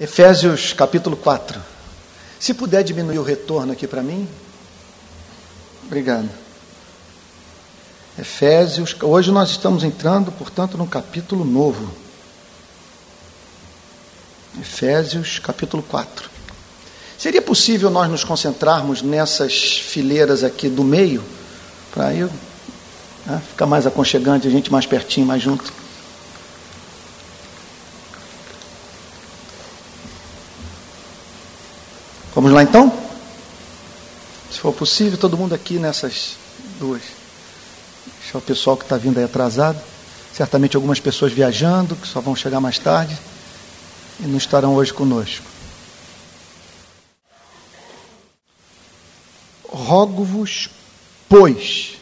Efésios capítulo 4. Se puder diminuir o retorno aqui para mim. Obrigado. Efésios, hoje nós estamos entrando, portanto, num capítulo novo. Efésios capítulo 4. Seria possível nós nos concentrarmos nessas fileiras aqui do meio, para eu né, ficar mais aconchegante, a gente mais pertinho, mais junto. Vamos lá então? Se for possível, todo mundo aqui nessas duas. Deixa o pessoal que está vindo aí atrasado. Certamente algumas pessoas viajando, que só vão chegar mais tarde e não estarão hoje conosco. Rogo-vos, pois.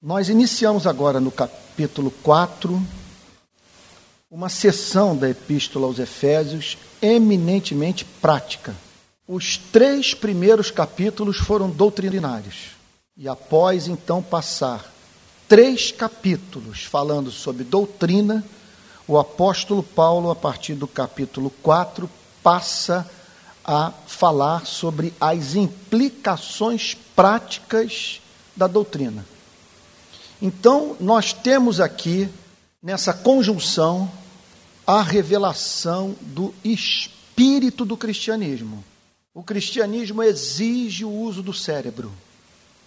Nós iniciamos agora no capítulo 4 uma sessão da Epístola aos Efésios eminentemente prática os três primeiros capítulos foram doutrinários. E após então passar três capítulos falando sobre doutrina, o apóstolo Paulo, a partir do capítulo 4, passa a falar sobre as implicações práticas da doutrina. Então, nós temos aqui, nessa conjunção, a revelação do espírito do cristianismo. O cristianismo exige o uso do cérebro.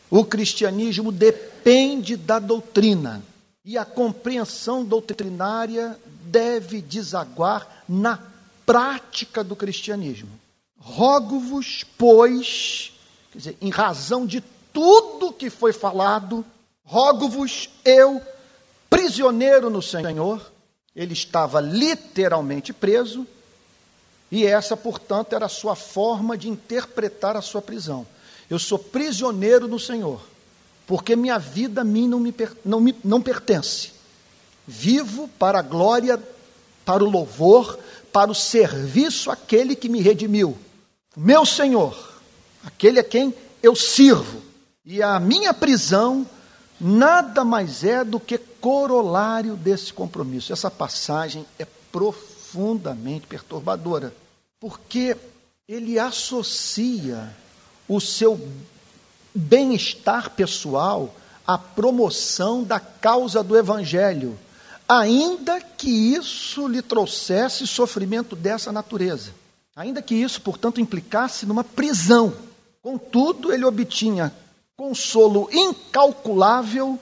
O cristianismo depende da doutrina. E a compreensão doutrinária deve desaguar na prática do cristianismo. Rogo-vos, pois, quer dizer, em razão de tudo que foi falado, rogo-vos eu, prisioneiro no Senhor, ele estava literalmente preso, e essa, portanto, era a sua forma de interpretar a sua prisão. Eu sou prisioneiro no Senhor, porque minha vida a mim não, me, não, me, não pertence. Vivo para a glória, para o louvor, para o serviço àquele que me redimiu. Meu Senhor, aquele a quem eu sirvo. E a minha prisão nada mais é do que corolário desse compromisso. Essa passagem é profundamente perturbadora porque ele associa o seu bem-estar pessoal à promoção da causa do Evangelho, ainda que isso lhe trouxesse sofrimento dessa natureza, ainda que isso, portanto, implicasse numa prisão. Contudo, ele obtinha consolo incalculável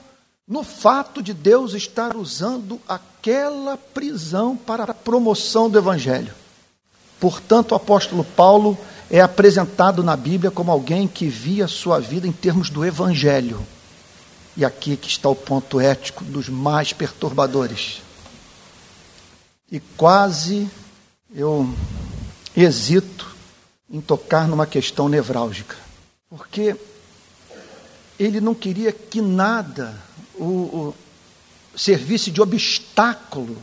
no fato de Deus estar usando aquela prisão para a promoção do Evangelho. Portanto, o apóstolo Paulo é apresentado na Bíblia como alguém que via sua vida em termos do evangelho. E aqui que está o ponto ético dos mais perturbadores. E quase eu hesito em tocar numa questão nevrálgica. Porque ele não queria que nada o, o servisse de obstáculo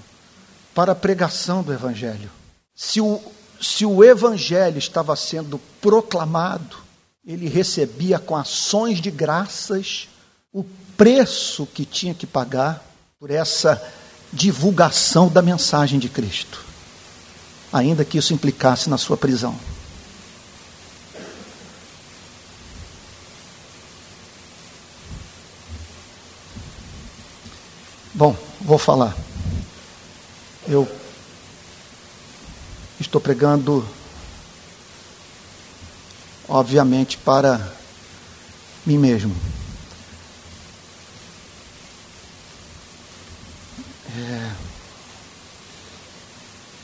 para a pregação do Evangelho. Se o se o evangelho estava sendo proclamado, ele recebia com ações de graças o preço que tinha que pagar por essa divulgação da mensagem de Cristo, ainda que isso implicasse na sua prisão. Bom, vou falar. Eu Estou pregando, obviamente, para mim mesmo. É...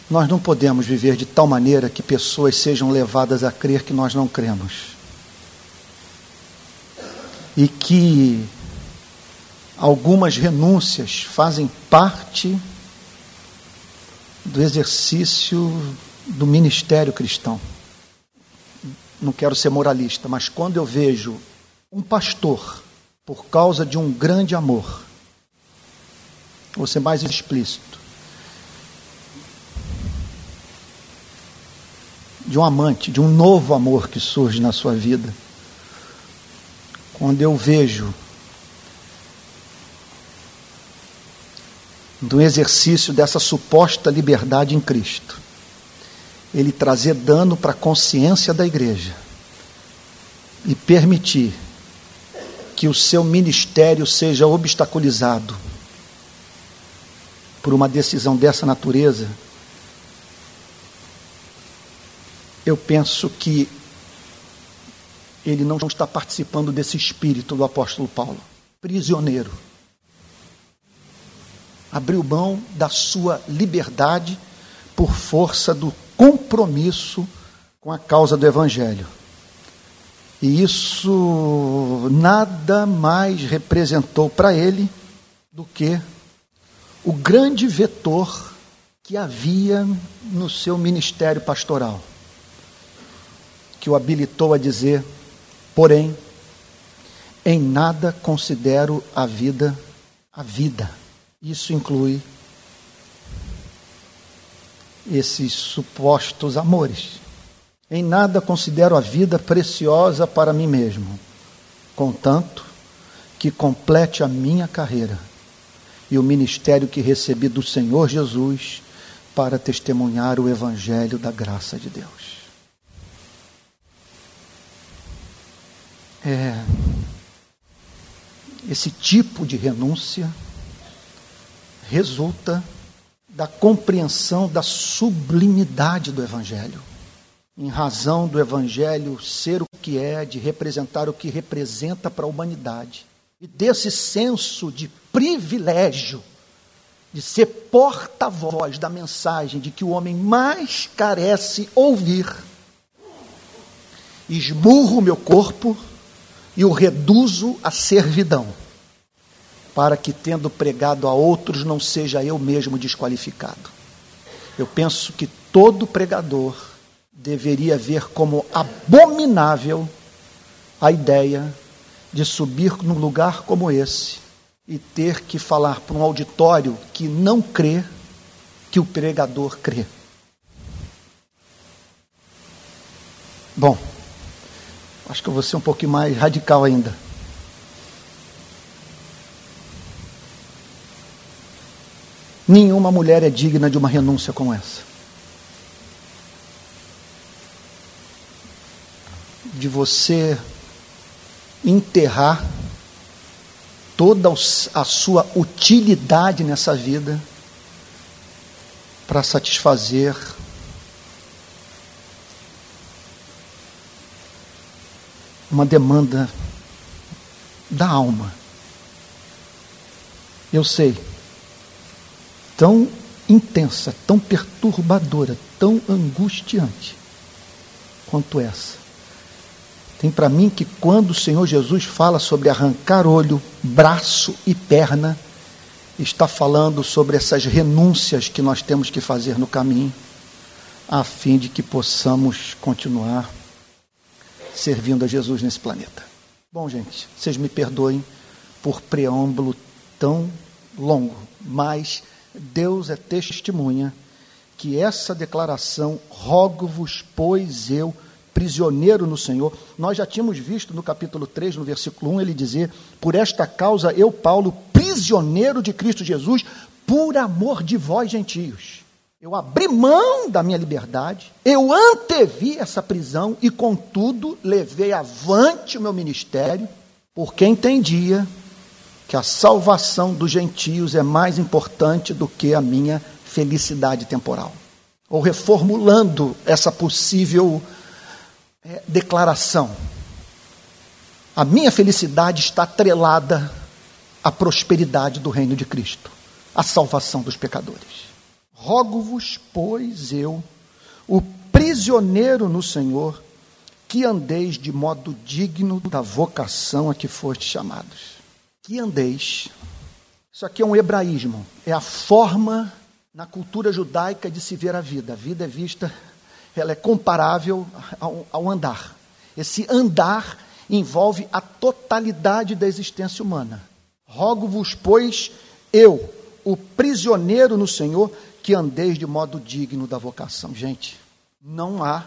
Nós não podemos viver de tal maneira que pessoas sejam levadas a crer que nós não cremos. E que algumas renúncias fazem parte do exercício do ministério cristão. Não quero ser moralista, mas quando eu vejo um pastor, por causa de um grande amor, vou ser mais explícito, de um amante, de um novo amor que surge na sua vida, quando eu vejo do exercício dessa suposta liberdade em Cristo. ele trazer dano para a consciência da igreja e permitir que o seu ministério seja obstaculizado por uma decisão dessa natureza, eu penso que ele não está participando desse espírito do apóstolo Paulo, prisioneiro. Abriu mão da sua liberdade por força do compromisso com a causa do Evangelho. E isso nada mais representou para ele do que o grande vetor que havia no seu ministério pastoral, que o habilitou a dizer: porém, em nada considero a vida a vida. Isso inclui esses supostos amores. Em nada considero a vida preciosa para mim mesmo, contanto que complete a minha carreira e o ministério que recebi do Senhor Jesus para testemunhar o Evangelho da graça de Deus. É, esse tipo de renúncia resulta da compreensão da sublimidade do Evangelho. Em razão do Evangelho ser o que é, de representar o que representa para a humanidade, e desse senso de privilégio de ser porta-voz da mensagem de que o homem mais carece ouvir, esmurro o meu corpo e o reduzo à servidão, para que, tendo pregado a outros, não seja eu mesmo desqualificado. Eu penso que todo pregador deveria ver como abominável a ideia de subir num lugar como esse e ter que falar para um auditório que não crê que o pregador crê. Bom, acho que eu vou ser um pouquinho mais radical ainda. Nenhuma mulher é digna de uma renúncia como essa. de você enterrar toda a sua utilidade nessa vida para satisfazer uma demanda da alma. Eu sei, tão intensa, tão perturbadora, tão angustiante quanto essa. Tem para mim que quando o Senhor Jesus fala sobre arrancar olho, braço e perna, está falando sobre essas renúncias que nós temos que fazer no caminho, a fim de que possamos continuar servindo a Jesus nesse planeta. Bom, gente, vocês me perdoem por preâmbulo tão longo, mas Deus é testemunha que essa declaração, rogo-vos, pois eu prisioneiro no Senhor. Nós já tínhamos visto no capítulo 3, no versículo 1, ele dizer: Por esta causa eu, Paulo, prisioneiro de Cristo Jesus, por amor de vós, gentios. Eu abri mão da minha liberdade, eu antevi essa prisão e, contudo, levei avante o meu ministério, porque entendia que a salvação dos gentios é mais importante do que a minha felicidade temporal. Ou reformulando essa possível é, declaração. A minha felicidade está atrelada à prosperidade do reino de Cristo, à salvação dos pecadores. Rogo-vos, pois eu, o prisioneiro no Senhor, que andeis de modo digno da vocação a que fostes chamados. Que andeis. Isso aqui é um hebraísmo, é a forma na cultura judaica de se ver a vida. A vida é vista ela é comparável ao, ao andar. Esse andar envolve a totalidade da existência humana. Rogo-vos, pois, eu, o prisioneiro no Senhor, que andeis de modo digno da vocação. Gente, não há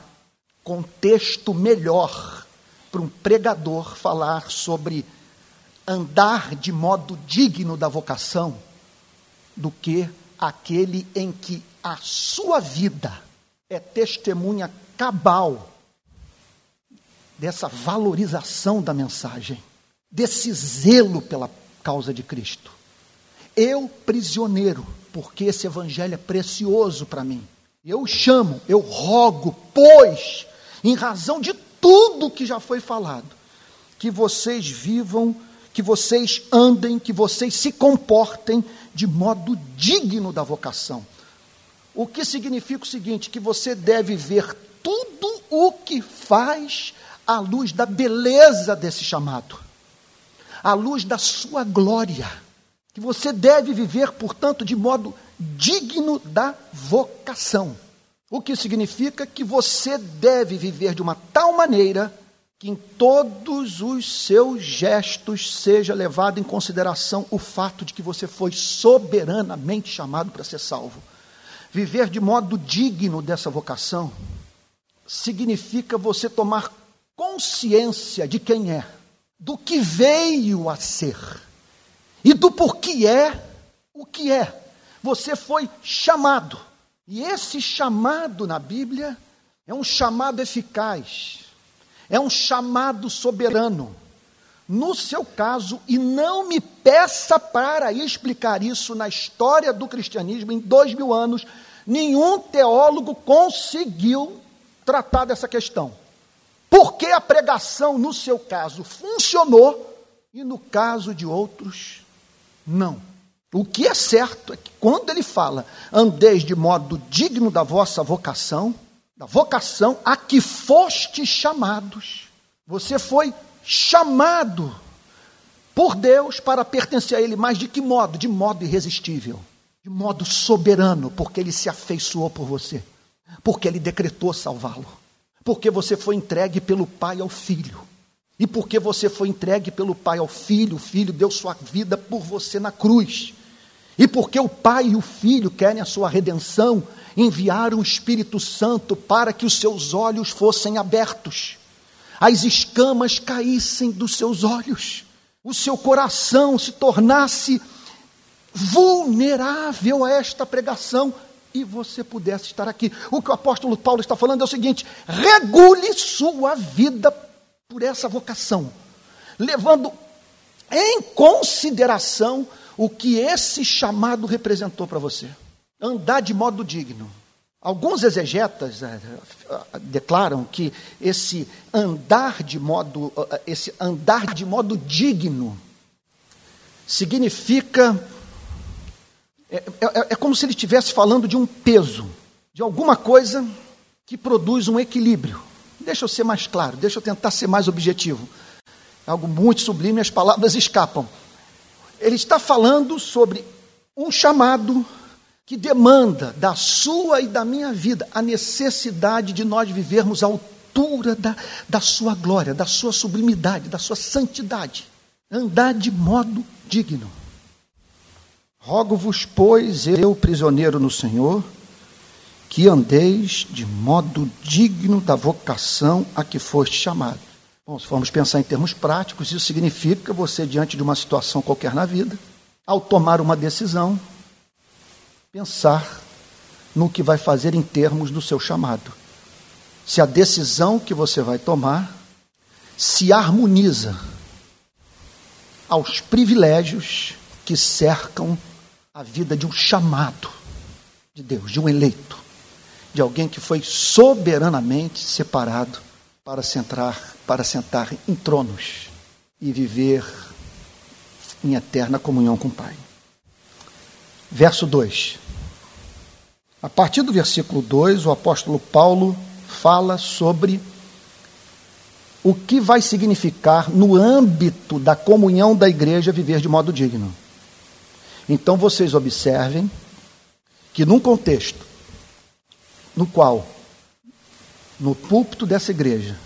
contexto melhor para um pregador falar sobre andar de modo digno da vocação do que aquele em que a sua vida é testemunha cabal dessa valorização da mensagem, desse zelo pela causa de Cristo. Eu, prisioneiro, porque esse evangelho é precioso para mim. Eu chamo, eu rogo, pois, em razão de tudo que já foi falado, que vocês vivam, que vocês andem, que vocês se comportem de modo digno da vocação. O que significa o seguinte: que você deve ver tudo o que faz à luz da beleza desse chamado, à luz da sua glória. Que você deve viver, portanto, de modo digno da vocação. O que significa que você deve viver de uma tal maneira que em todos os seus gestos seja levado em consideração o fato de que você foi soberanamente chamado para ser salvo. Viver de modo digno dessa vocação significa você tomar consciência de quem é, do que veio a ser e do porquê é o que é. Você foi chamado. E esse chamado na Bíblia é um chamado eficaz, é um chamado soberano. No seu caso, e não me peça para explicar isso na história do cristianismo em dois mil anos, nenhum teólogo conseguiu tratar dessa questão. Por que a pregação, no seu caso, funcionou e no caso de outros, não? O que é certo é que quando ele fala, andeis de modo digno da vossa vocação, da vocação a que foste chamados, você foi chamado por Deus para pertencer a Ele, mas de que modo? De modo irresistível, de modo soberano, porque Ele se afeiçoou por você, porque Ele decretou salvá-lo porque você foi entregue pelo Pai ao Filho. E porque você foi entregue pelo Pai ao Filho, o Filho deu sua vida por você na cruz. E porque o Pai e o Filho querem a sua redenção, enviaram o Espírito Santo para que os seus olhos fossem abertos, as escamas caíssem dos seus olhos, o seu coração se tornasse vulnerável a esta pregação e você pudesse estar aqui. O que o apóstolo Paulo está falando é o seguinte: regule sua vida por essa vocação, levando em consideração o que esse chamado representou para você. Andar de modo digno. Alguns exegetas é, declaram que esse andar de modo, esse andar de modo digno significa é, é, é como se ele estivesse falando de um peso, de alguma coisa que produz um equilíbrio. Deixa eu ser mais claro, deixa eu tentar ser mais objetivo. É algo muito sublime, as palavras escapam. Ele está falando sobre um chamado que demanda da sua e da minha vida a necessidade de nós vivermos à altura da, da sua glória, da sua sublimidade, da sua santidade. Andar de modo digno. Rogo-vos, pois, eu, prisioneiro no Senhor, que andeis de modo digno da vocação a que foste chamado. Bom, se formos pensar em termos práticos, isso significa você, diante de uma situação qualquer na vida, ao tomar uma decisão, pensar no que vai fazer em termos do seu chamado. Se a decisão que você vai tomar se harmoniza aos privilégios que cercam a vida de um chamado de Deus, de um eleito, de alguém que foi soberanamente separado para sentar, para sentar em tronos e viver em eterna comunhão com o Pai. Verso 2. A partir do versículo 2, o apóstolo Paulo fala sobre o que vai significar no âmbito da comunhão da igreja viver de modo digno. Então vocês observem que num contexto no qual no púlpito dessa igreja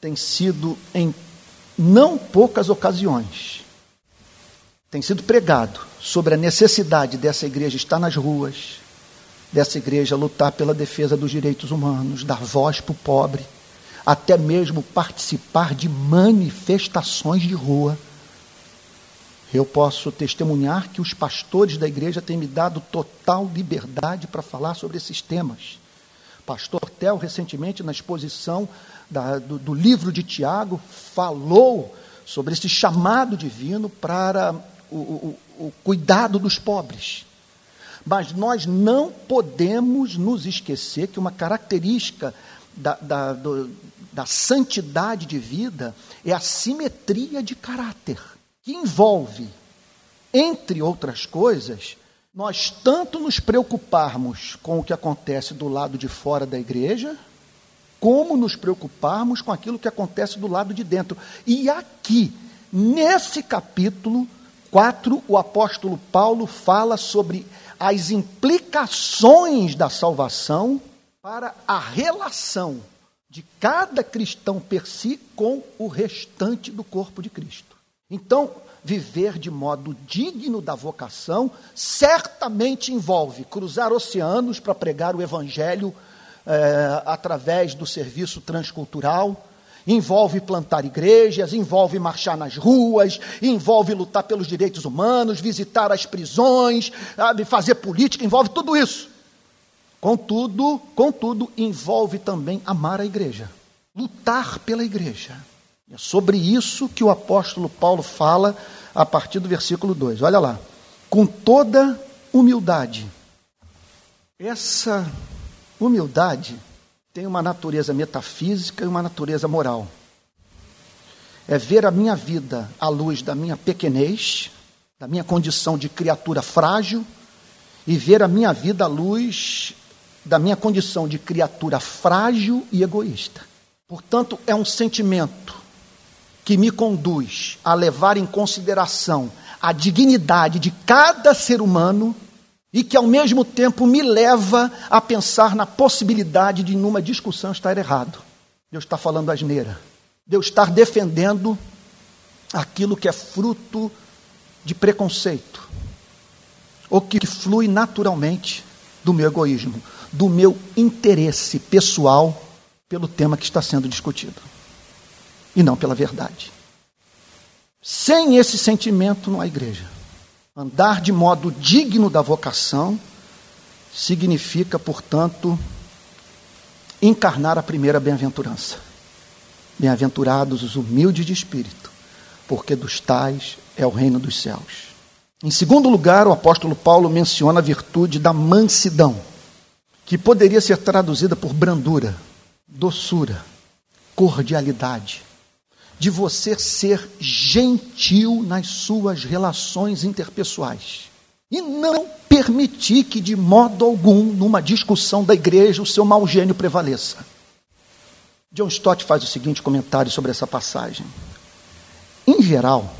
tem sido em não poucas ocasiões tem sido pregado sobre a necessidade dessa igreja estar nas ruas, dessa igreja lutar pela defesa dos direitos humanos, dar voz para o pobre, até mesmo participar de manifestações de rua. Eu posso testemunhar que os pastores da igreja têm me dado total liberdade para falar sobre esses temas, pastor Tel, recentemente, na exposição da, do, do livro de Tiago, falou sobre esse chamado divino para o, o, o cuidado dos pobres. Mas nós não podemos nos esquecer que uma característica da, da, do, da santidade de vida é a simetria de caráter, que envolve, entre outras coisas, nós tanto nos preocuparmos com o que acontece do lado de fora da igreja, como nos preocuparmos com aquilo que acontece do lado de dentro. E aqui, nesse capítulo 4, o apóstolo Paulo fala sobre as implicações da salvação para a relação de cada cristão per si com o restante do corpo de Cristo. Então, viver de modo digno da vocação certamente envolve cruzar oceanos para pregar o evangelho é, através do serviço transcultural, envolve plantar igrejas, envolve marchar nas ruas, envolve lutar pelos direitos humanos, visitar as prisões, fazer política, envolve tudo isso. Contudo, contudo, envolve também amar a igreja, lutar pela igreja. É sobre isso que o apóstolo Paulo fala a partir do versículo 2. Olha lá. Com toda humildade. Essa humildade tem uma natureza metafísica e uma natureza moral. É ver a minha vida à luz da minha pequenez, da minha condição de criatura frágil, e ver a minha vida à luz da minha condição de criatura frágil e egoísta. Portanto, é um sentimento que me conduz a levar em consideração a dignidade de cada ser humano e que ao mesmo tempo me leva a pensar na possibilidade de numa discussão estar errado. Deus está falando asneira. Deus está defendendo aquilo que é fruto de preconceito ou que flui naturalmente do meu egoísmo, do meu interesse pessoal pelo tema que está sendo discutido e não pela verdade. Sem esse sentimento não há igreja. Andar de modo digno da vocação significa, portanto, encarnar a primeira bem-aventurança. Bem-aventurados os humildes de espírito, porque dos tais é o reino dos céus. Em segundo lugar, o apóstolo Paulo menciona a virtude da mansidão, que poderia ser traduzida por brandura, doçura, cordialidade, de você ser gentil nas suas relações interpessoais. E não permitir que, de modo algum, numa discussão da igreja, o seu mau gênio prevaleça. John Stott faz o seguinte comentário sobre essa passagem. Em geral,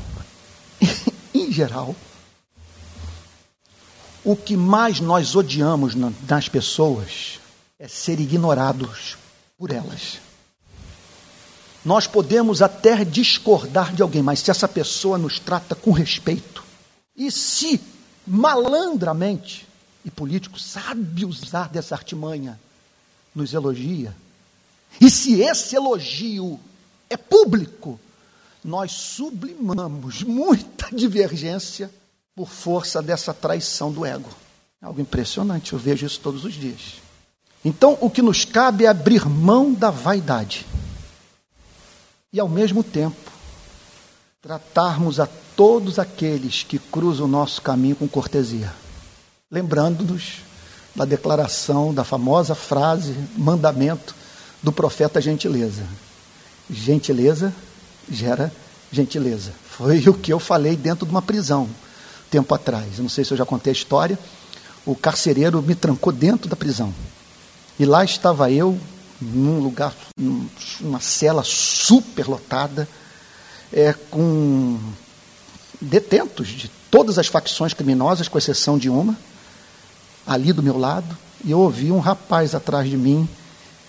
em geral, o que mais nós odiamos nas pessoas é ser ignorados por elas. Nós podemos até discordar de alguém, mas se essa pessoa nos trata com respeito, e se malandramente, e político sabe usar dessa artimanha, nos elogia, e se esse elogio é público, nós sublimamos muita divergência por força dessa traição do ego. É algo impressionante, eu vejo isso todos os dias. Então, o que nos cabe é abrir mão da vaidade e, ao mesmo tempo, tratarmos a todos aqueles que cruzam o nosso caminho com cortesia, lembrando-nos da declaração, da famosa frase, mandamento do profeta Gentileza. Gentileza gera gentileza. Foi o que eu falei dentro de uma prisão, tempo atrás. Não sei se eu já contei a história. O carcereiro me trancou dentro da prisão. E lá estava eu, num lugar, numa cela super lotada, é, com detentos de todas as facções criminosas, com exceção de uma, ali do meu lado, e eu ouvi um rapaz atrás de mim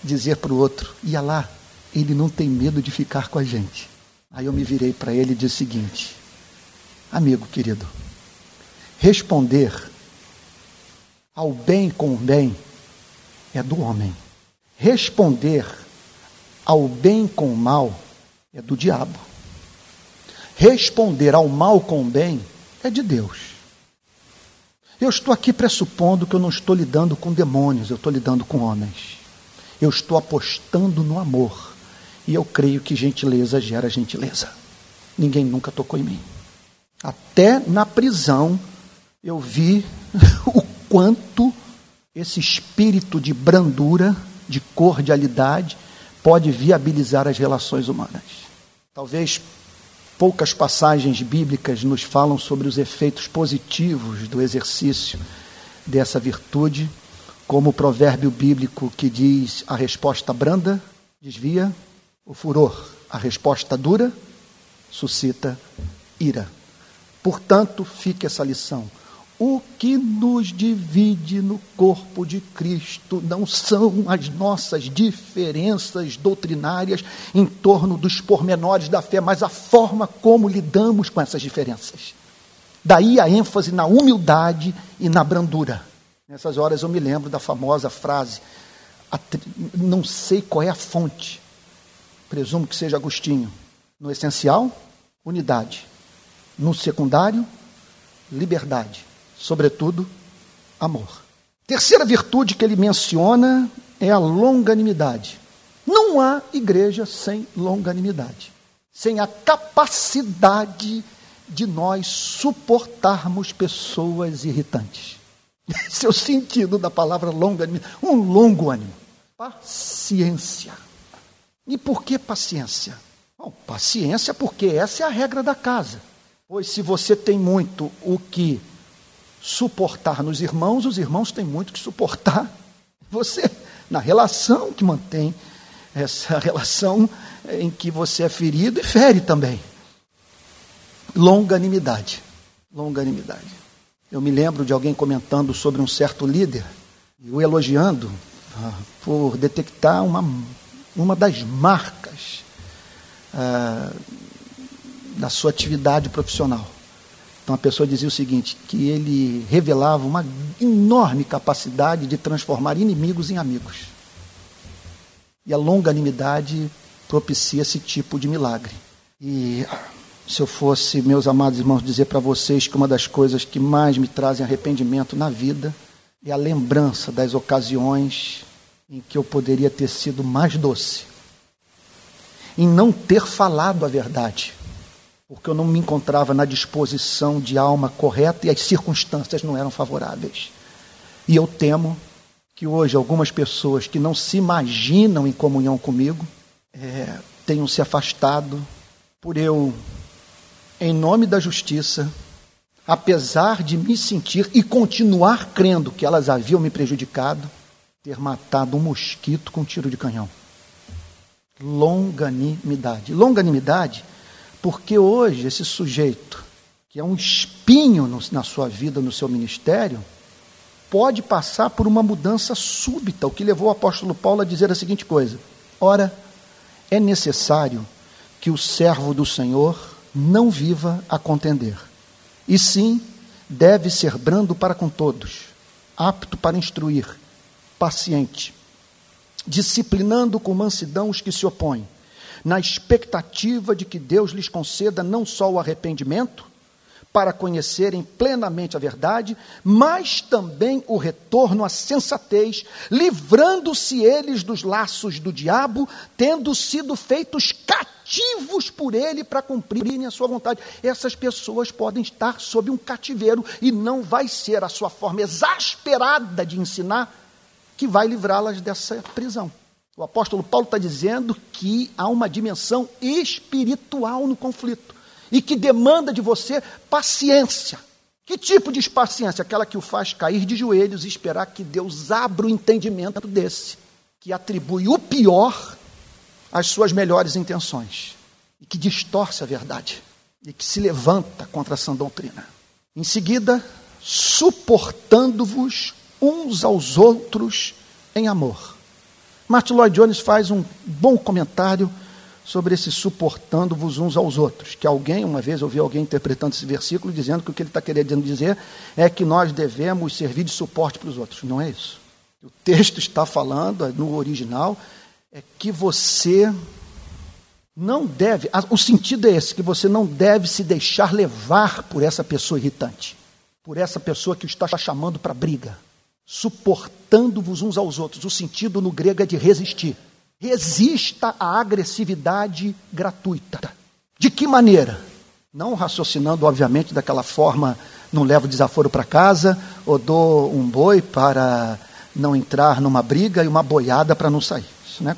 dizer para o outro: ia lá, ele não tem medo de ficar com a gente. Aí eu me virei para ele e disse o seguinte: amigo querido, responder ao bem com o bem é do homem. Responder ao bem com o mal é do diabo. Responder ao mal com o bem é de Deus. Eu estou aqui pressupondo que eu não estou lidando com demônios, eu estou lidando com homens. Eu estou apostando no amor. E eu creio que gentileza gera gentileza. Ninguém nunca tocou em mim. Até na prisão eu vi o quanto esse espírito de brandura, de cordialidade, pode viabilizar as relações humanas. Talvez poucas passagens bíblicas nos falam sobre os efeitos positivos do exercício dessa virtude, como o provérbio bíblico que diz: a resposta branda desvia o furor, a resposta dura suscita ira. Portanto, fique essa lição. O que nos divide no corpo de Cristo não são as nossas diferenças doutrinárias em torno dos pormenores da fé, mas a forma como lidamos com essas diferenças. Daí a ênfase na humildade e na brandura. Nessas horas eu me lembro da famosa frase: não sei qual é a fonte, presumo que seja Agostinho. No essencial, unidade. No secundário, liberdade sobretudo, amor. Terceira virtude que ele menciona é a longanimidade. Não há igreja sem longanimidade, sem a capacidade de nós suportarmos pessoas irritantes. Esse é o sentido da palavra longanimidade, um longo ânimo. Paciência. E por que paciência? Bom, paciência porque essa é a regra da casa. Pois se você tem muito o que suportar nos irmãos, os irmãos têm muito que suportar você, na relação que mantém essa relação em que você é ferido e fere também. Longanimidade. Longanimidade. Eu me lembro de alguém comentando sobre um certo líder, e o elogiando ah, por detectar uma, uma das marcas ah, da sua atividade profissional. Então a pessoa dizia o seguinte: que ele revelava uma enorme capacidade de transformar inimigos em amigos. E a longanimidade propicia esse tipo de milagre. E se eu fosse, meus amados irmãos, dizer para vocês que uma das coisas que mais me trazem arrependimento na vida é a lembrança das ocasiões em que eu poderia ter sido mais doce, em não ter falado a verdade porque eu não me encontrava na disposição de alma correta e as circunstâncias não eram favoráveis. E eu temo que hoje algumas pessoas que não se imaginam em comunhão comigo é, tenham se afastado por eu, em nome da justiça, apesar de me sentir e continuar crendo que elas haviam me prejudicado, ter matado um mosquito com um tiro de canhão. Longanimidade. Longanimidade porque hoje esse sujeito, que é um espinho no, na sua vida, no seu ministério, pode passar por uma mudança súbita, o que levou o apóstolo Paulo a dizer a seguinte coisa: Ora, é necessário que o servo do Senhor não viva a contender, e sim deve ser brando para com todos, apto para instruir, paciente, disciplinando com mansidão os que se opõem na expectativa de que Deus lhes conceda não só o arrependimento, para conhecerem plenamente a verdade, mas também o retorno à sensatez, livrando-se eles dos laços do diabo, tendo sido feitos cativos por ele para cumprirem a sua vontade. Essas pessoas podem estar sob um cativeiro e não vai ser a sua forma exasperada de ensinar que vai livrá-las dessa prisão. O apóstolo Paulo está dizendo que há uma dimensão espiritual no conflito e que demanda de você paciência. Que tipo de paciência? Aquela que o faz cair de joelhos e esperar que Deus abra o entendimento desse, que atribui o pior às suas melhores intenções e que distorce a verdade e que se levanta contra a sã doutrina. Em seguida, suportando-vos uns aos outros em amor Martin Lloyd Jones faz um bom comentário sobre esse suportando-vos uns aos outros. Que alguém, uma vez, ouvi alguém interpretando esse versículo, dizendo que o que ele está querendo dizer é que nós devemos servir de suporte para os outros. Não é isso. O texto está falando, no original, é que você não deve, o sentido é esse, que você não deve se deixar levar por essa pessoa irritante, por essa pessoa que está chamando para briga. Suportando-vos uns aos outros. O sentido no grego é de resistir. Resista à agressividade gratuita. De que maneira? Não raciocinando, obviamente, daquela forma, não levo desaforo para casa, ou dou um boi para não entrar numa briga e uma boiada para não sair. Isso, né?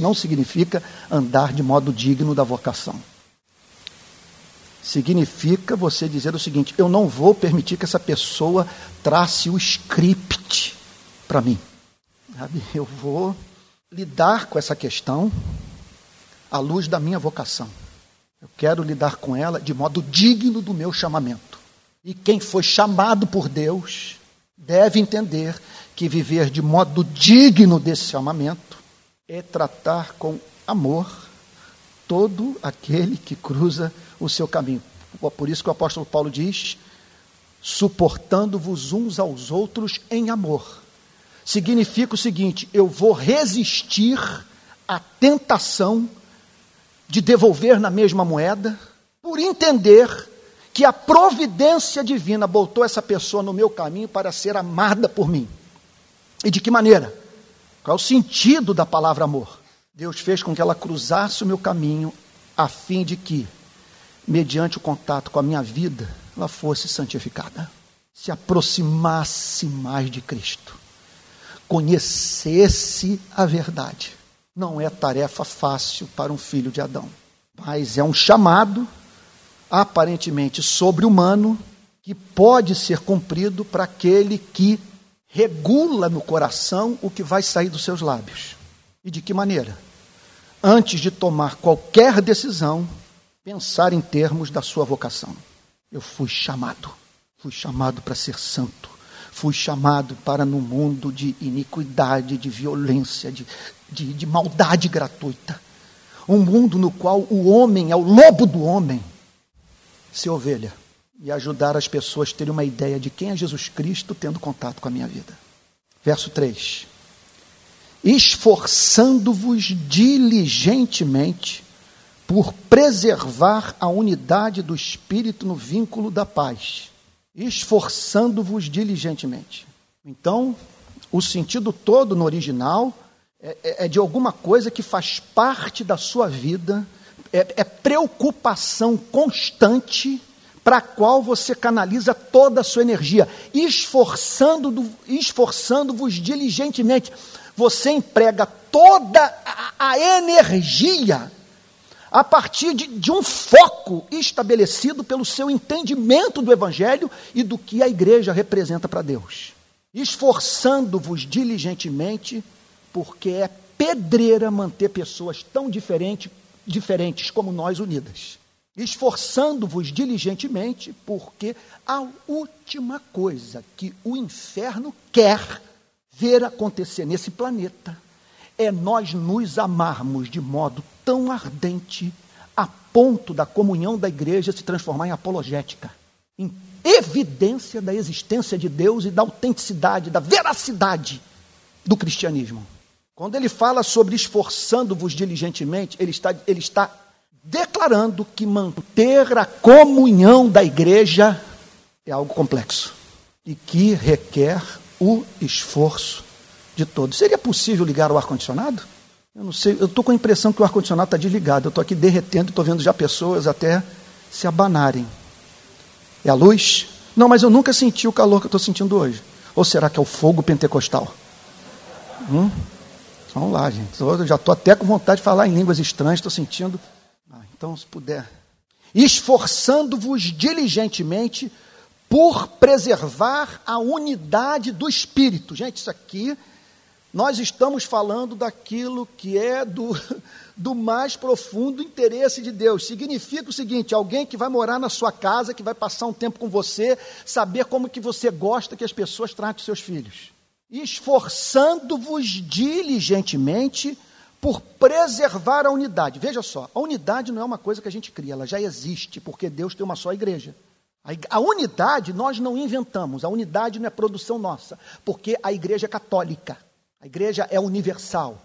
Não significa andar de modo digno da vocação. Significa você dizer o seguinte: eu não vou permitir que essa pessoa trace o script para mim. Sabe? Eu vou lidar com essa questão à luz da minha vocação. Eu quero lidar com ela de modo digno do meu chamamento. E quem foi chamado por Deus deve entender que viver de modo digno desse chamamento é tratar com amor todo aquele que cruza o seu caminho. Por isso que o apóstolo Paulo diz: suportando-vos uns aos outros em amor. Significa o seguinte: eu vou resistir à tentação de devolver na mesma moeda, por entender que a providência divina botou essa pessoa no meu caminho para ser amada por mim. E de que maneira? Qual é o sentido da palavra amor? Deus fez com que ela cruzasse o meu caminho a fim de que, mediante o contato com a minha vida, ela fosse santificada, se aproximasse mais de Cristo, conhecesse a verdade. Não é tarefa fácil para um filho de Adão, mas é um chamado aparentemente sobre-humano que pode ser cumprido para aquele que regula no coração o que vai sair dos seus lábios. E de que maneira? Antes de tomar qualquer decisão, pensar em termos da sua vocação. Eu fui chamado, fui chamado para ser santo, fui chamado para no mundo de iniquidade, de violência, de, de, de maldade gratuita. Um mundo no qual o homem é o lobo do homem, ser ovelha e ajudar as pessoas a terem uma ideia de quem é Jesus Cristo tendo contato com a minha vida. Verso 3 esforçando-vos diligentemente por preservar a unidade do espírito no vínculo da paz. Esforçando-vos diligentemente. Então, o sentido todo no original é, é, é, de alguma coisa que faz parte da sua vida, é, é preocupação constante para a qual você canaliza toda a sua energia, esforçando-vos esforçando diligentemente você emprega toda a, a energia a partir de, de, um foco estabelecido pelo seu entendimento do Evangelho e do que a igreja representa para Deus. Esforçando-vos diligentemente, porque é pedreira manter pessoas tão diferente, diferentes como nós unidas. Esforçando-vos diligentemente, porque a última coisa que o inferno quer ver acontecer nesse planeta é nós nos amarmos de modo tão ardente a ponto da comunhão da igreja se transformar em apologética, em evidência da existência de Deus e da autenticidade, da veracidade do cristianismo. Quando ele fala sobre esforçando-vos diligentemente, ele está, ele está declarando que manter a comunhão da igreja é algo complexo e que requer o esforço de todos. Seria possível ligar o ar-condicionado? Eu não sei, eu estou com a impressão que o ar-condicionado está desligado. Eu estou aqui derretendo, estou vendo já pessoas até se abanarem. É a luz? Não, mas eu nunca senti o calor que eu estou sentindo hoje. Ou será que é o fogo pentecostal? Hum? Vamos lá, gente. Eu já estou até com vontade de falar em línguas estranhas, estou sentindo. Ah, então, se puder. Esforçando-vos diligentemente por preservar a unidade do espírito. Gente, isso aqui nós estamos falando daquilo que é do, do mais profundo interesse de Deus. Significa o seguinte: alguém que vai morar na sua casa, que vai passar um tempo com você, saber como que você gosta que as pessoas tratem seus filhos. Esforçando-vos diligentemente por preservar a unidade. Veja só, a unidade não é uma coisa que a gente cria, ela já existe, porque Deus tem uma só igreja. A unidade nós não inventamos, a unidade não é produção nossa, porque a igreja é católica, a igreja é universal.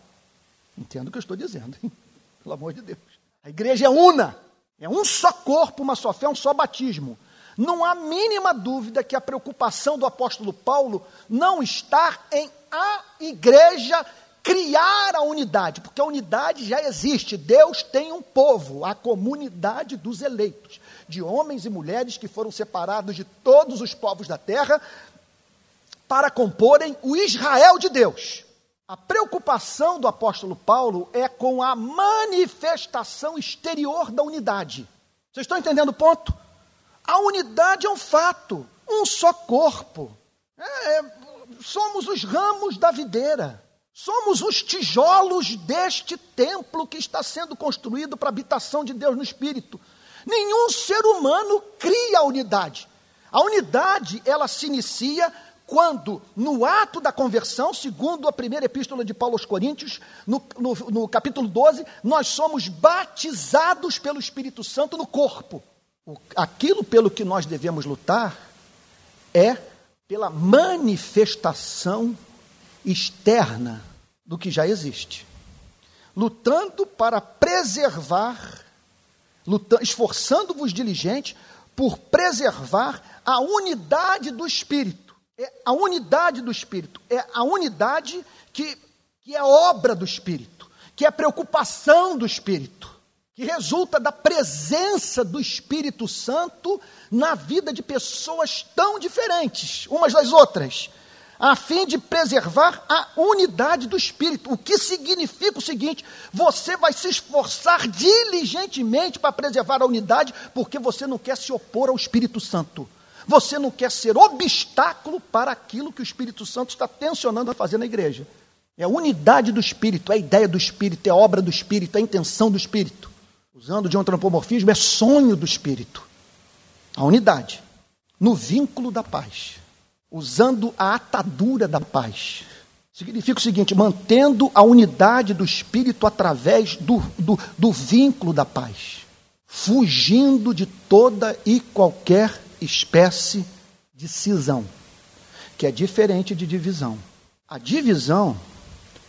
Entendo o que eu estou dizendo, hein? pelo amor de Deus. A igreja é una, é um só corpo, uma só fé, um só batismo. Não há mínima dúvida que a preocupação do apóstolo Paulo não está em a igreja criar a unidade, porque a unidade já existe. Deus tem um povo, a comunidade dos eleitos, de homens e mulheres que foram separados de todos os povos da terra para comporem o Israel de Deus. A preocupação do apóstolo Paulo é com a manifestação exterior da unidade. Vocês estão entendendo o ponto? A unidade é um fato, um só corpo. É, somos os ramos da videira. Somos os tijolos deste templo que está sendo construído para a habitação de Deus no Espírito. Nenhum ser humano cria a unidade. A unidade, ela se inicia quando, no ato da conversão, segundo a primeira epístola de Paulo aos Coríntios, no, no, no capítulo 12, nós somos batizados pelo Espírito Santo no corpo. Aquilo pelo que nós devemos lutar é pela manifestação externa do que já existe, lutando para preservar, esforçando-vos diligente por preservar a unidade do Espírito. É a unidade do Espírito, é a unidade que, que é obra do Espírito, que é preocupação do Espírito, que resulta da presença do Espírito Santo na vida de pessoas tão diferentes umas das outras, a fim de preservar a unidade do espírito. O que significa o seguinte: você vai se esforçar diligentemente para preservar a unidade, porque você não quer se opor ao Espírito Santo. Você não quer ser obstáculo para aquilo que o Espírito Santo está tensionando a fazer na igreja. É a unidade do Espírito, é a ideia do Espírito, é a obra do Espírito, é a intenção do Espírito. Usando de um antropomorfismo, é sonho do Espírito. A unidade. No vínculo da paz usando a atadura da paz. Significa o seguinte: mantendo a unidade do espírito através do, do, do vínculo da paz, fugindo de toda e qualquer espécie de cisão, que é diferente de divisão. A divisão,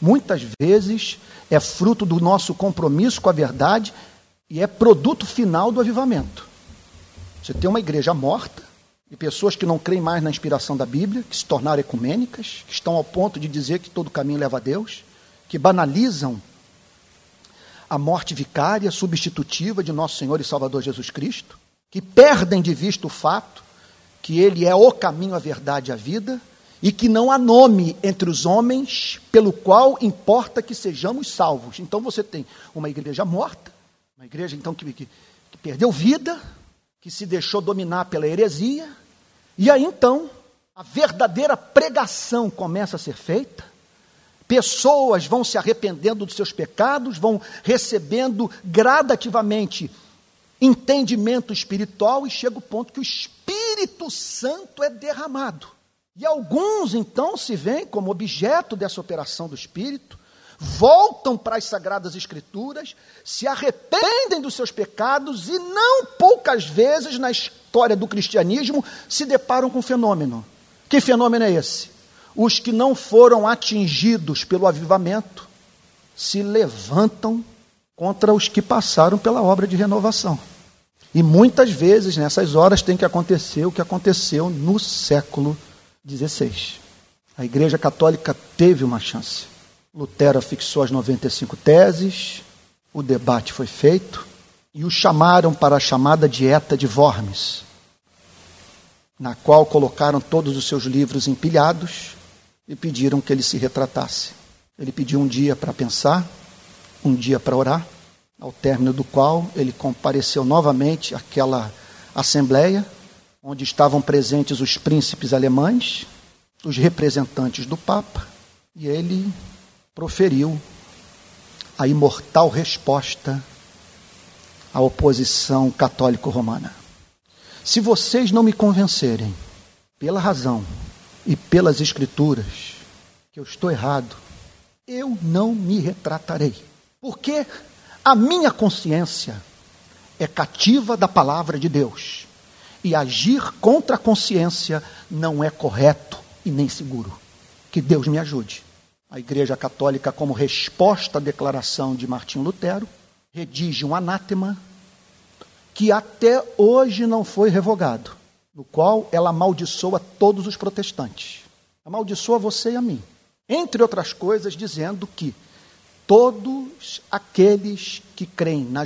muitas vezes, é fruto do nosso compromisso com a verdade e é produto final do avivamento. Você tem uma igreja morta, e pessoas que não creem mais na inspiração da Bíblia, que se tornaram ecumênicas, que estão ao ponto de dizer que todo caminho leva a Deus, que banalizam a morte vicária, substitutiva de nosso Senhor e Salvador Jesus Cristo, que perdem de vista o fato que Ele é o caminho, a verdade e a vida, e que não há nome entre os homens pelo qual importa que sejamos salvos. Então você tem uma igreja morta, uma igreja então que, que, que perdeu vida, que se deixou dominar pela heresia, e aí então a verdadeira pregação começa a ser feita, pessoas vão se arrependendo dos seus pecados, vão recebendo gradativamente entendimento espiritual e chega o ponto que o Espírito Santo é derramado. E alguns então se veem como objeto dessa operação do Espírito, voltam para as Sagradas Escrituras, se arrependem dos seus pecados e não poucas vezes na história do cristianismo se deparam com um fenômeno. Que fenômeno é esse? Os que não foram atingidos pelo avivamento se levantam contra os que passaram pela obra de renovação. E muitas vezes nessas horas tem que acontecer o que aconteceu no século XVI. A Igreja Católica teve uma chance Lutero fixou as 95 teses, o debate foi feito e o chamaram para a chamada dieta de Worms, na qual colocaram todos os seus livros empilhados e pediram que ele se retratasse. Ele pediu um dia para pensar, um dia para orar, ao término do qual ele compareceu novamente àquela assembleia, onde estavam presentes os príncipes alemães, os representantes do Papa, e ele proferiu a imortal resposta à oposição católico-romana. Se vocês não me convencerem, pela razão e pelas escrituras, que eu estou errado, eu não me retratarei. Porque a minha consciência é cativa da palavra de Deus. E agir contra a consciência não é correto e nem seguro. Que Deus me ajude. A Igreja Católica, como resposta à declaração de Martim Lutero, redige um anátema que até hoje não foi revogado. no qual ela amaldiçoa todos os protestantes. Amaldiçoa você e a mim. Entre outras coisas, dizendo que todos aqueles que creem na,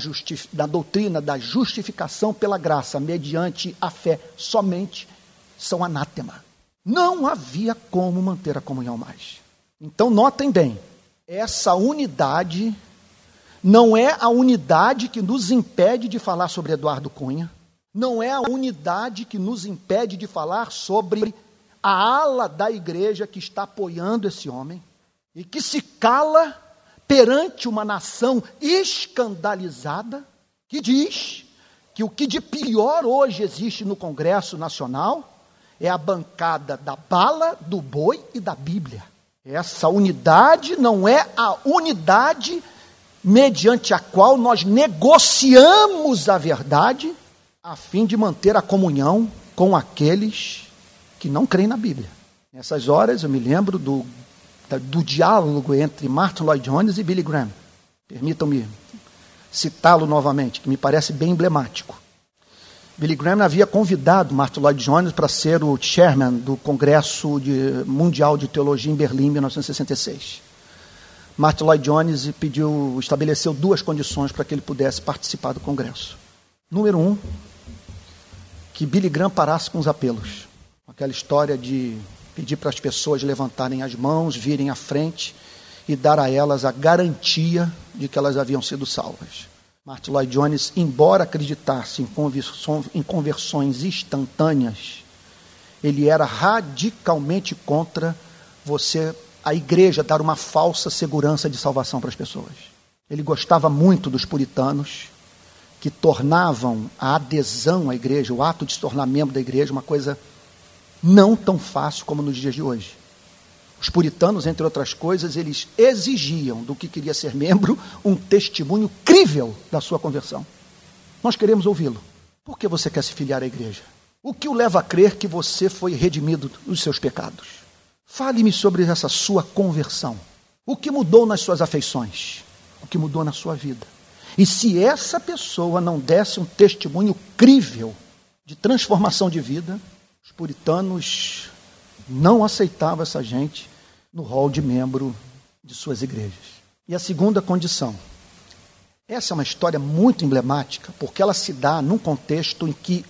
na, doutrina da justificação pela graça, mediante a fé somente, são anátema. Não havia como manter a comunhão mais. Então, notem bem, essa unidade não é a unidade que nos impede de falar sobre Eduardo Cunha, não é a unidade que nos impede de falar sobre a ala da igreja que está apoiando esse homem e que se cala perante uma nação escandalizada que diz que o que de pior hoje existe no Congresso Nacional é a bancada da bala, do boi e da Bíblia. Essa unidade não é a unidade mediante a qual nós negociamos a verdade a fim de manter a comunhão com aqueles que não creem na Bíblia. Nessas horas eu me lembro do, do diálogo entre Martin Lloyd Jones e Billy Graham. Permitam-me citá-lo novamente, que me parece bem emblemático. Billy Graham havia convidado Martin Lloyd Jones para ser o chairman do Congresso de, Mundial de Teologia em Berlim, em 1966. Martin Lloyd Jones pediu, estabeleceu duas condições para que ele pudesse participar do Congresso. Número um, que Billy Graham parasse com os apelos. Aquela história de pedir para as pessoas levantarem as mãos, virem à frente e dar a elas a garantia de que elas haviam sido salvas. Martin Lloyd Jones, embora acreditasse em conversões instantâneas, ele era radicalmente contra você, a igreja, dar uma falsa segurança de salvação para as pessoas. Ele gostava muito dos puritanos, que tornavam a adesão à igreja, o ato de se tornar membro da igreja, uma coisa não tão fácil como nos dias de hoje. Os puritanos, entre outras coisas, eles exigiam do que queria ser membro um testemunho crível da sua conversão. Nós queremos ouvi-lo. Por que você quer se filiar à igreja? O que o leva a crer que você foi redimido dos seus pecados? Fale-me sobre essa sua conversão. O que mudou nas suas afeições? O que mudou na sua vida? E se essa pessoa não desse um testemunho crível de transformação de vida, os puritanos não aceitavam essa gente no rol de membro de suas igrejas. E a segunda condição. Essa é uma história muito emblemática, porque ela se dá num contexto em que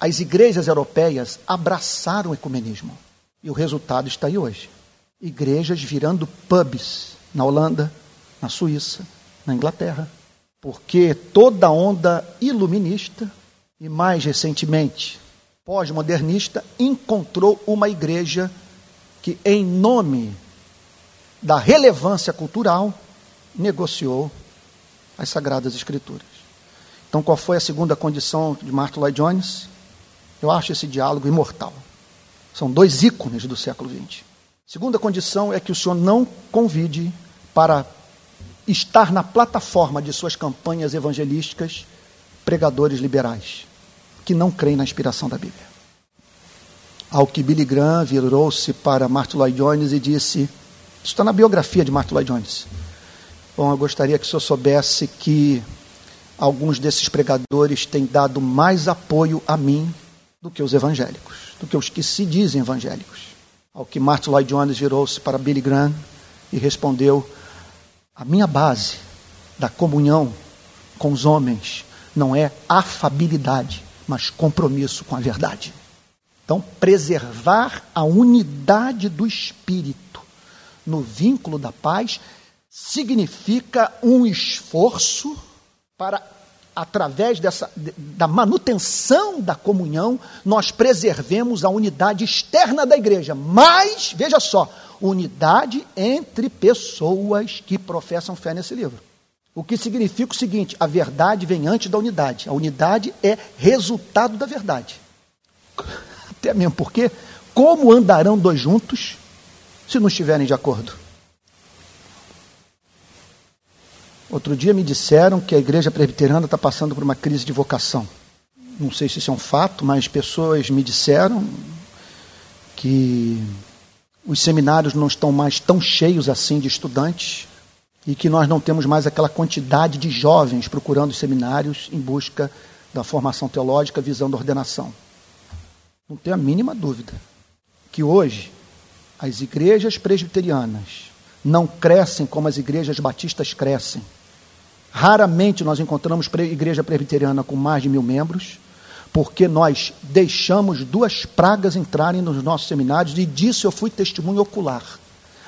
as igrejas europeias abraçaram o ecumenismo. E o resultado está aí hoje. Igrejas virando pubs na Holanda, na Suíça, na Inglaterra. Porque toda a onda iluminista e mais recentemente pós-modernista encontrou uma igreja que, em nome da relevância cultural, negociou as Sagradas Escrituras. Então, qual foi a segunda condição de Martin Lloyd Jones? Eu acho esse diálogo imortal. São dois ícones do século XX. Segunda condição é que o senhor não convide para estar na plataforma de suas campanhas evangelísticas pregadores liberais que não creem na inspiração da Bíblia. Ao que Billy Graham virou-se para Martin Lloyd Jones e disse: Isso está na biografia de Martin Lloyd Jones. Bom, eu gostaria que o senhor soubesse que alguns desses pregadores têm dado mais apoio a mim do que os evangélicos, do que os que se dizem evangélicos. Ao que Martin Lloyd Jones virou-se para Billy Graham e respondeu: A minha base da comunhão com os homens não é afabilidade, mas compromisso com a verdade. Então, preservar a unidade do espírito no vínculo da paz significa um esforço para através dessa da manutenção da comunhão, nós preservemos a unidade externa da igreja, mas veja só, unidade entre pessoas que professam fé nesse livro. O que significa o seguinte: a verdade vem antes da unidade. A unidade é resultado da verdade. Até mesmo porque, como andarão dois juntos se não estiverem de acordo? Outro dia me disseram que a igreja presbiteriana está passando por uma crise de vocação. Não sei se isso é um fato, mas pessoas me disseram que os seminários não estão mais tão cheios assim de estudantes e que nós não temos mais aquela quantidade de jovens procurando os seminários em busca da formação teológica visando a ordenação. Não tenho a mínima dúvida que hoje as igrejas presbiterianas não crescem como as igrejas batistas crescem. Raramente nós encontramos igreja presbiteriana com mais de mil membros, porque nós deixamos duas pragas entrarem nos nossos seminários, e disso eu fui testemunho ocular.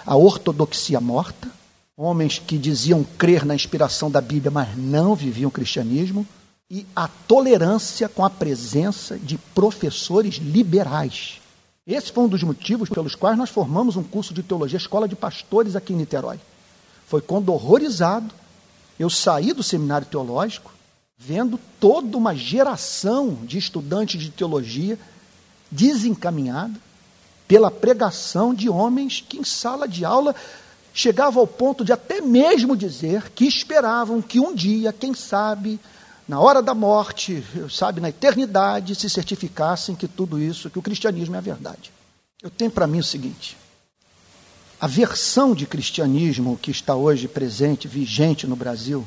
A ortodoxia morta, homens que diziam crer na inspiração da Bíblia, mas não viviam o cristianismo, e a tolerância com a presença de professores liberais. Esse foi um dos motivos pelos quais nós formamos um curso de teologia, escola de pastores aqui em Niterói. Foi quando horrorizado eu saí do seminário teológico, vendo toda uma geração de estudantes de teologia desencaminhada pela pregação de homens que em sala de aula chegavam ao ponto de até mesmo dizer que esperavam que um dia, quem sabe, na hora da morte, sabe, na eternidade, se certificassem que tudo isso, que o cristianismo é a verdade. Eu tenho para mim o seguinte: a versão de cristianismo que está hoje presente, vigente no Brasil,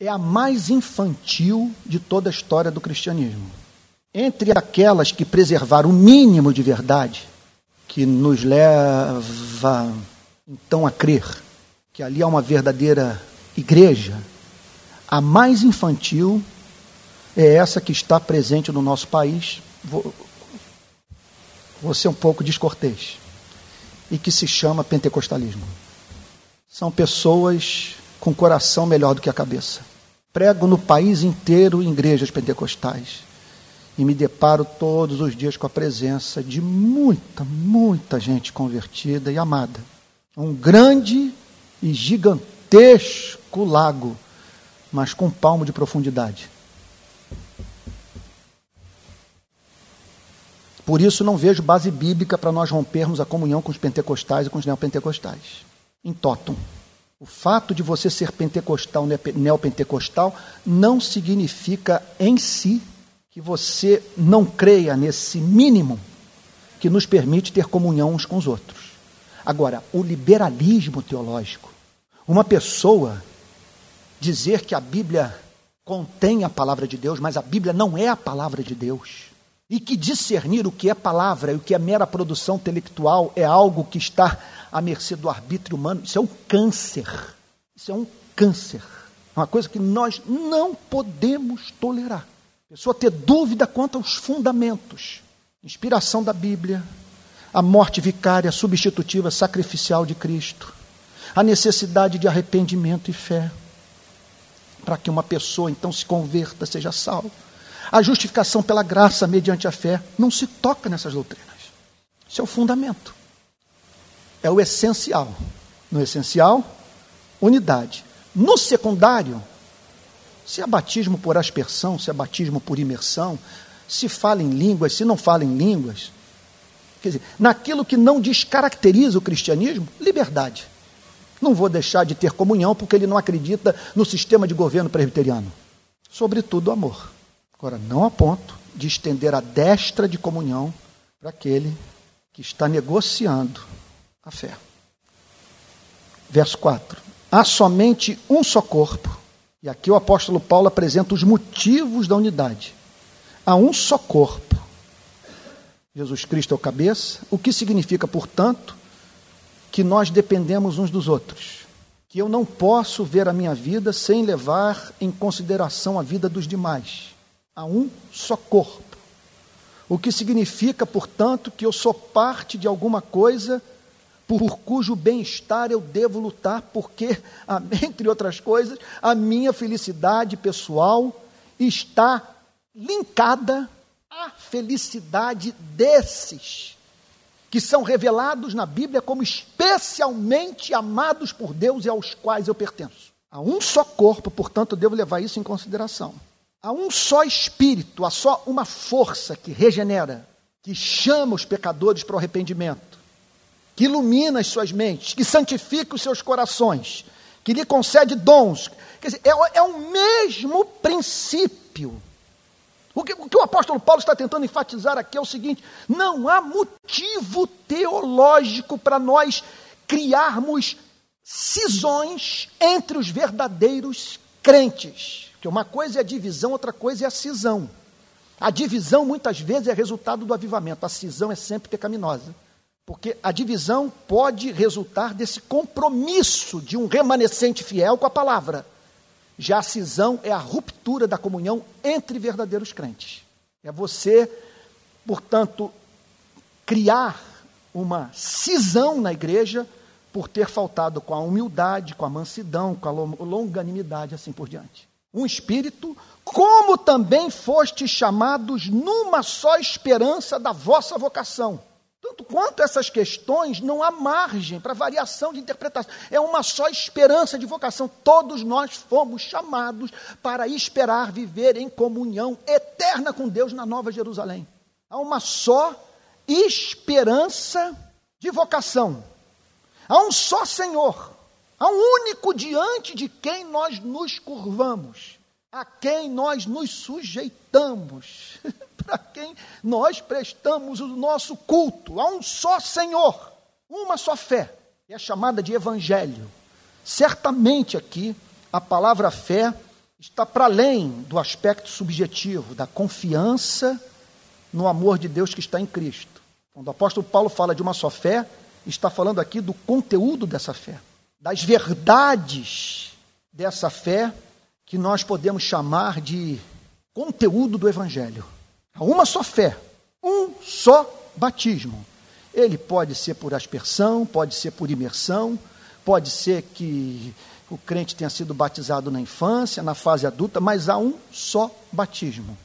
é a mais infantil de toda a história do cristianismo. Entre aquelas que preservaram o mínimo de verdade, que nos leva então a crer que ali há uma verdadeira igreja, a mais infantil é essa que está presente no nosso país. Vou, vou ser um pouco descortês. E que se chama pentecostalismo. São pessoas com coração melhor do que a cabeça. Prego no país inteiro em igrejas pentecostais. E me deparo todos os dias com a presença de muita, muita gente convertida e amada. Um grande e gigantesco lago, mas com um palmo de profundidade. Por isso não vejo base bíblica para nós rompermos a comunhão com os pentecostais e com os neopentecostais. Em totum. O fato de você ser pentecostal, neopentecostal, não significa em si que você não creia nesse mínimo que nos permite ter comunhão uns com os outros. Agora, o liberalismo teológico, uma pessoa dizer que a Bíblia contém a palavra de Deus, mas a Bíblia não é a palavra de Deus e que discernir o que é palavra e o que é mera produção intelectual é algo que está à mercê do arbítrio humano, isso é um câncer. Isso é um câncer. É uma coisa que nós não podemos tolerar. A pessoa ter dúvida quanto aos fundamentos, inspiração da Bíblia, a morte vicária, substitutiva, sacrificial de Cristo, a necessidade de arrependimento e fé, para que uma pessoa então se converta, seja salva a justificação pela graça mediante a fé não se toca nessas doutrinas. Isso é o fundamento. É o essencial. No essencial, unidade. No secundário, se é batismo por aspersão, se é batismo por imersão, se fala em línguas, se não fala em línguas. Quer dizer, naquilo que não descaracteriza o cristianismo, liberdade. Não vou deixar de ter comunhão porque ele não acredita no sistema de governo presbiteriano. Sobretudo, amor. Agora, não a ponto de estender a destra de comunhão para aquele que está negociando a fé. Verso 4. Há somente um só corpo. E aqui o apóstolo Paulo apresenta os motivos da unidade. Há um só corpo. Jesus Cristo é o cabeça, o que significa, portanto, que nós dependemos uns dos outros. Que eu não posso ver a minha vida sem levar em consideração a vida dos demais a um só corpo. O que significa, portanto, que eu sou parte de alguma coisa por cujo bem-estar eu devo lutar, porque, entre outras coisas, a minha felicidade pessoal está linkada à felicidade desses que são revelados na Bíblia como especialmente amados por Deus e aos quais eu pertenço. A um só corpo, portanto, eu devo levar isso em consideração. Há um só espírito, há só uma força que regenera, que chama os pecadores para o arrependimento, que ilumina as suas mentes, que santifica os seus corações, que lhe concede dons. Quer dizer, é, é o mesmo princípio. O que, o que o apóstolo Paulo está tentando enfatizar aqui é o seguinte: não há motivo teológico para nós criarmos cisões entre os verdadeiros crentes. Porque uma coisa é a divisão, outra coisa é a cisão. A divisão muitas vezes é resultado do avivamento, a cisão é sempre pecaminosa. Porque a divisão pode resultar desse compromisso de um remanescente fiel com a palavra. Já a cisão é a ruptura da comunhão entre verdadeiros crentes. É você, portanto, criar uma cisão na igreja por ter faltado com a humildade, com a mansidão, com a longanimidade, assim por diante. Um espírito, como também fostes chamados numa só esperança da vossa vocação. Tanto quanto essas questões, não há margem para variação de interpretação. É uma só esperança de vocação. Todos nós fomos chamados para esperar viver em comunhão eterna com Deus na Nova Jerusalém. Há uma só esperança de vocação. Há um só Senhor, há um único diante de quem nós nos curvamos, a quem nós nos sujeitamos, para quem nós prestamos o nosso culto. Há um só Senhor, uma só fé, é chamada de Evangelho. Certamente aqui a palavra fé está para além do aspecto subjetivo, da confiança no amor de Deus que está em Cristo. Quando o apóstolo Paulo fala de uma só fé, está falando aqui do conteúdo dessa fé, das verdades dessa fé que nós podemos chamar de conteúdo do Evangelho. Há uma só fé, um só batismo. Ele pode ser por aspersão, pode ser por imersão, pode ser que o crente tenha sido batizado na infância, na fase adulta, mas há um só batismo.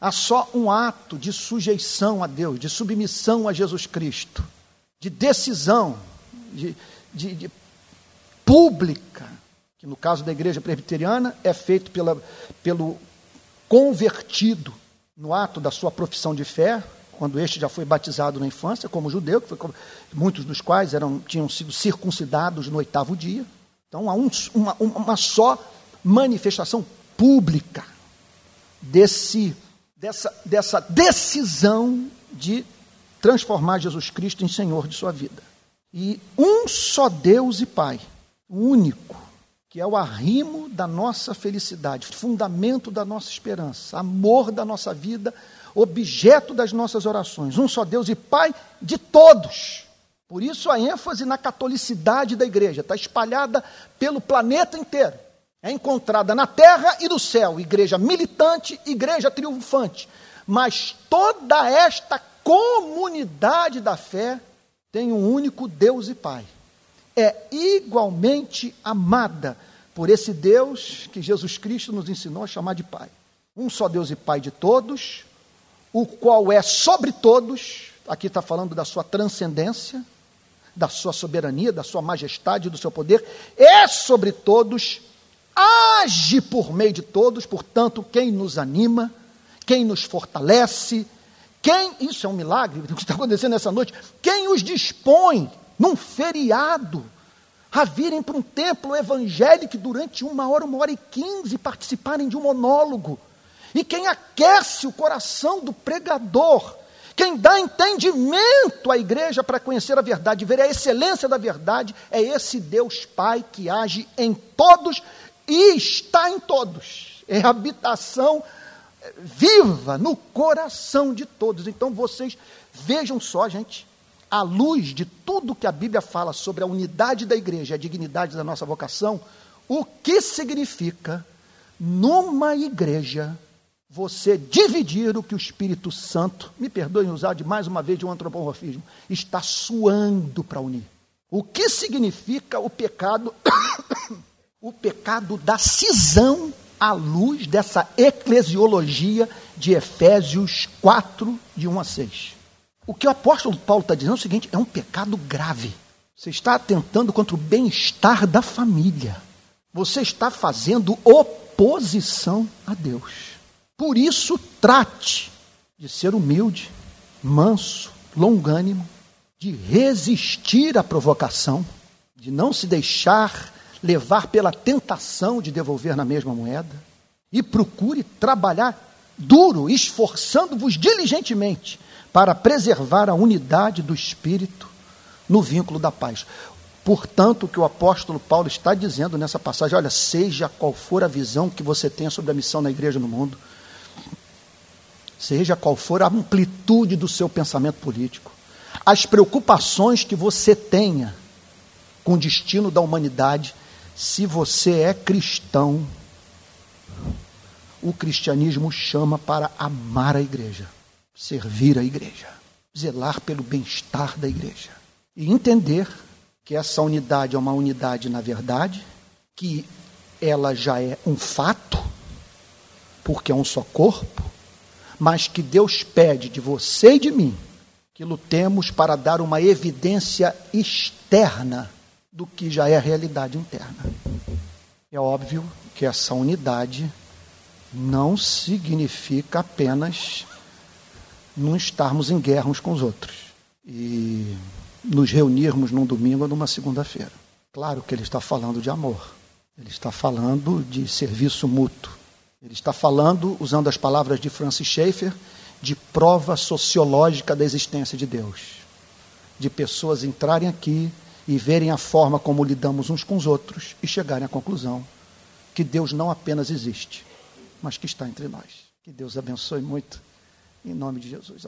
Há só um ato de sujeição a Deus, de submissão a Jesus Cristo de decisão, de, de, de pública, que no caso da igreja presbiteriana é feito pela, pelo convertido no ato da sua profissão de fé, quando este já foi batizado na infância, como judeu, foi, muitos dos quais eram, tinham sido circuncidados no oitavo dia. Então há um, uma, uma só manifestação pública desse, dessa, dessa decisão de transformar Jesus Cristo em Senhor de sua vida. E um só Deus e Pai, único, que é o arrimo da nossa felicidade, fundamento da nossa esperança, amor da nossa vida, objeto das nossas orações. Um só Deus e Pai de todos. Por isso a ênfase na catolicidade da igreja está espalhada pelo planeta inteiro. É encontrada na terra e no céu, igreja militante, igreja triunfante. Mas toda esta comunidade da fé tem um único Deus e Pai. É igualmente amada por esse Deus que Jesus Cristo nos ensinou a chamar de Pai. Um só Deus e Pai de todos, o qual é sobre todos, aqui está falando da sua transcendência, da sua soberania, da sua majestade, do seu poder, é sobre todos, age por meio de todos, portanto, quem nos anima, quem nos fortalece, quem, isso é um milagre o que está acontecendo nessa noite, quem os dispõe num feriado a virem para um templo evangélico durante uma hora, uma hora e quinze participarem de um monólogo. E quem aquece o coração do pregador, quem dá entendimento à igreja para conhecer a verdade, ver a excelência da verdade, é esse Deus Pai que age em todos e está em todos. É habitação viva no coração de todos. Então vocês vejam só, gente, à luz de tudo que a Bíblia fala sobre a unidade da igreja, a dignidade da nossa vocação, o que significa numa igreja você dividir o que o Espírito Santo, me perdoem usar de mais uma vez de um antropomorfismo, está suando para unir. O que significa o pecado, o pecado da cisão à luz dessa eclesiologia de Efésios 4, de 1 a 6. O que o apóstolo Paulo está dizendo é o seguinte: é um pecado grave. Você está atentando contra o bem-estar da família. Você está fazendo oposição a Deus. Por isso, trate de ser humilde, manso, longânimo, de resistir à provocação, de não se deixar levar pela tentação de devolver na mesma moeda. E procure trabalhar duro, esforçando-vos diligentemente para preservar a unidade do espírito no vínculo da paz. Portanto, o que o apóstolo Paulo está dizendo nessa passagem, olha, seja qual for a visão que você tenha sobre a missão na igreja no mundo, seja qual for a amplitude do seu pensamento político, as preocupações que você tenha com o destino da humanidade, se você é cristão, o cristianismo chama para amar a igreja, servir a igreja, zelar pelo bem-estar da igreja e entender que essa unidade é uma unidade na verdade, que ela já é um fato, porque é um só corpo, mas que Deus pede de você e de mim que lutemos para dar uma evidência externa do que já é a realidade interna. É óbvio que essa unidade não significa apenas não estarmos em guerra uns com os outros e nos reunirmos num domingo ou numa segunda-feira. Claro que ele está falando de amor, ele está falando de serviço mútuo, ele está falando, usando as palavras de Francis Schaeffer, de prova sociológica da existência de Deus. De pessoas entrarem aqui e verem a forma como lidamos uns com os outros e chegarem à conclusão que Deus não apenas existe, mas que está entre nós. Que Deus abençoe muito, em nome de Jesus.